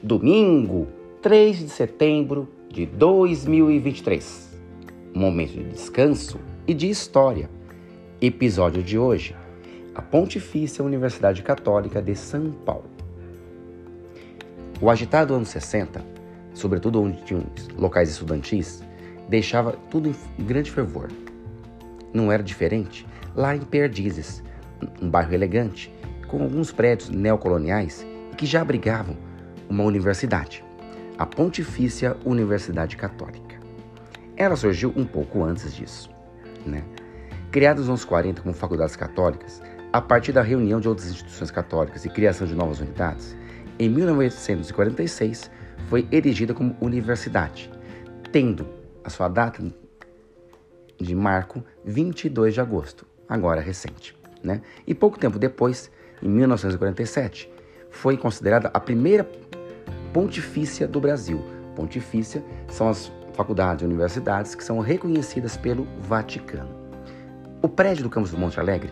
Domingo, 3 de setembro de 2023. Momento de descanso e de história. Episódio de hoje: a Pontifícia Universidade Católica de São Paulo. O agitado ano 60, sobretudo onde tinham locais estudantis, deixava tudo em grande fervor. Não era diferente lá em Perdizes, um bairro elegante, com alguns prédios neocoloniais que já abrigavam uma universidade, a Pontifícia Universidade Católica. Ela surgiu um pouco antes disso. Né? Criada nos anos 40 como faculdades católicas, a partir da reunião de outras instituições católicas e criação de novas unidades, em 1946 foi erigida como universidade, tendo a sua data de marco 22 de agosto, agora recente. Né? E pouco tempo depois, em 1947, foi considerada a primeira pontifícia do Brasil. Pontifícia são as faculdades e universidades que são reconhecidas pelo Vaticano. O prédio do campus do Monte Alegre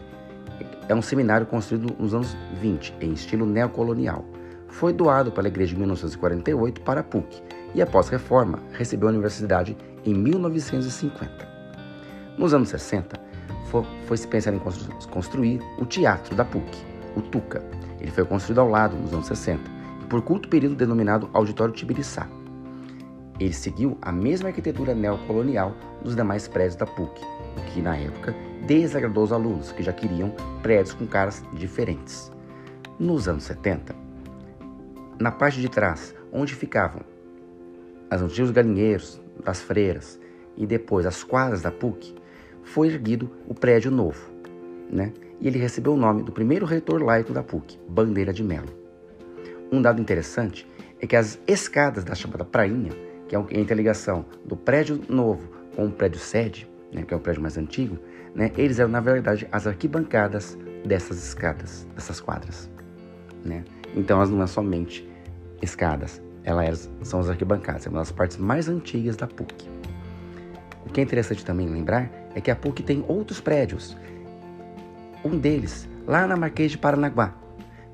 é um seminário construído nos anos 20, em estilo neocolonial. Foi doado pela igreja em 1948 para a PUC e, após reforma, recebeu a universidade em 1950. Nos anos 60, foi-se pensar em construir o teatro da PUC, o TUCA. Ele foi construído ao lado, nos anos 60, por curto período denominado Auditório Tibiriçá. Ele seguiu a mesma arquitetura neocolonial dos demais prédios da PUC, o que, na época, desagradou os alunos, que já queriam prédios com caras diferentes. Nos anos 70, na parte de trás, onde ficavam os antigos galinheiros das freiras e depois as quadras da PUC, foi erguido o prédio novo, né? E ele recebeu o nome do primeiro reitor laico da PUC, Bandeira de Melo. Um dado interessante é que as escadas da chamada Prainha, que é a interligação do prédio novo com o prédio sede, né, que é o prédio mais antigo, né, eles eram na verdade as arquibancadas dessas escadas, dessas quadras. Né? Então elas não são somente escadas, elas são as arquibancadas, é uma das partes mais antigas da PUC. O que é interessante também lembrar é que a PUC tem outros prédios. Um deles, lá na Marquês de Paranaguá,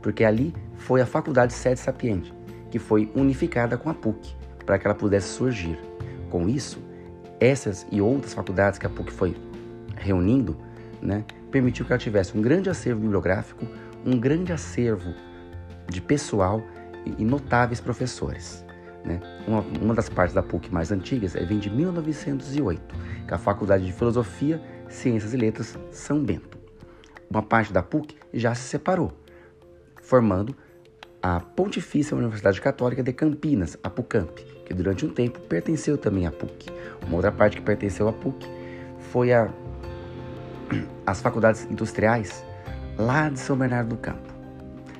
porque ali foi a Faculdade Sede Sapiente, que foi unificada com a PUC, para que ela pudesse surgir. Com isso, essas e outras faculdades que a PUC foi reunindo, né, permitiu que ela tivesse um grande acervo bibliográfico, um grande acervo de pessoal e notáveis professores. Né? Uma, uma, das partes da PUC mais antigas é, vem de 1908, que é a Faculdade de Filosofia, Ciências e Letras São Bento. Uma parte da PUC já se separou, formando a Pontifícia Universidade Católica de Campinas, a PUCAMP, que durante um tempo pertenceu também à PUC. Uma outra parte que pertenceu à PUC foi a, as faculdades industriais lá de São Bernardo do Campo.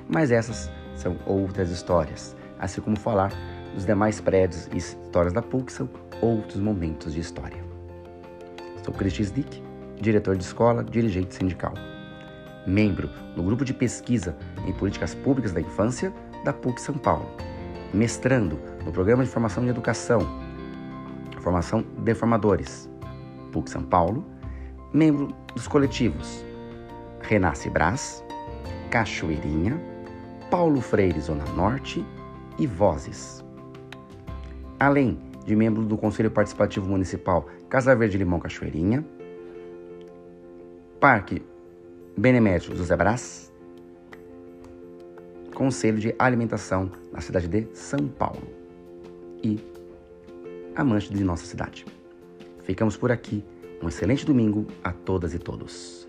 Mas essas são outras histórias, assim como falar os demais prédios e histórias da PUC são outros momentos de história. Sou Cristian Dick, diretor de escola, dirigente sindical. Membro no grupo de pesquisa em políticas públicas da infância da PUC São Paulo. Mestrando no programa de formação de educação, formação de formadores, PUC São Paulo. Membro dos coletivos Renasce Brás, Cachoeirinha, Paulo Freire Zona Norte e Vozes além de membro do Conselho Participativo Municipal Casa Verde Limão Cachoeirinha, Parque Benemérito José Brás, Conselho de Alimentação na cidade de São Paulo e amante de nossa cidade. Ficamos por aqui. Um excelente domingo a todas e todos.